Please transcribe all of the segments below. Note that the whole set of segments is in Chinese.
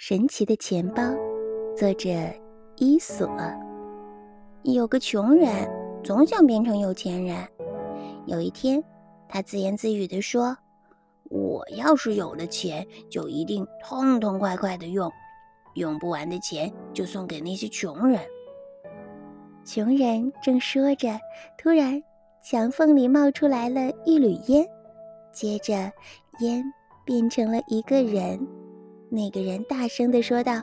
神奇的钱包，作者伊索。有个穷人总想变成有钱人。有一天，他自言自语地说：“我要是有了钱，就一定痛痛快快的用，用不完的钱就送给那些穷人。”穷人正说着，突然墙缝里冒出来了一缕烟，接着烟变成了一个人。那个人大声地说道：“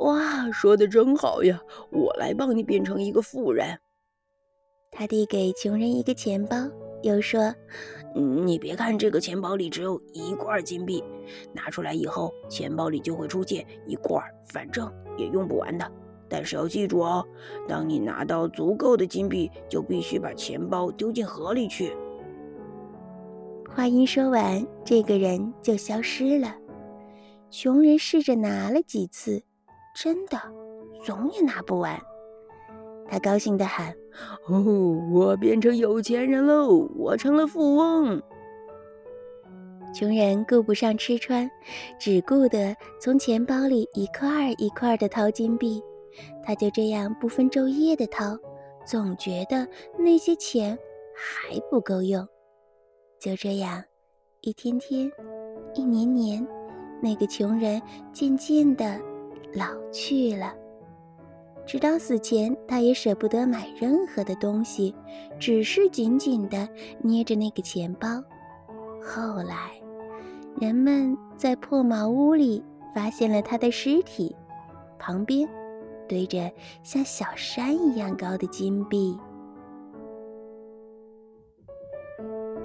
哇，说的真好呀！我来帮你变成一个富人。”他递给穷人一个钱包，又说：“你别看这个钱包里只有一块金币，拿出来以后，钱包里就会出现一块，反正也用不完的。但是要记住哦，当你拿到足够的金币，就必须把钱包丢进河里去。”话音说完，这个人就消失了。穷人试着拿了几次，真的总也拿不完。他高兴地喊：“哦，我变成有钱人喽！我成了富翁！”穷人顾不上吃穿，只顾得从钱包里一块一块地掏金币。他就这样不分昼夜地掏，总觉得那些钱还不够用。就这样，一天天，一年年。那个穷人渐渐的老去了，直到死前，他也舍不得买任何的东西，只是紧紧的捏着那个钱包。后来，人们在破茅屋里发现了他的尸体，旁边堆着像小山一样高的金币。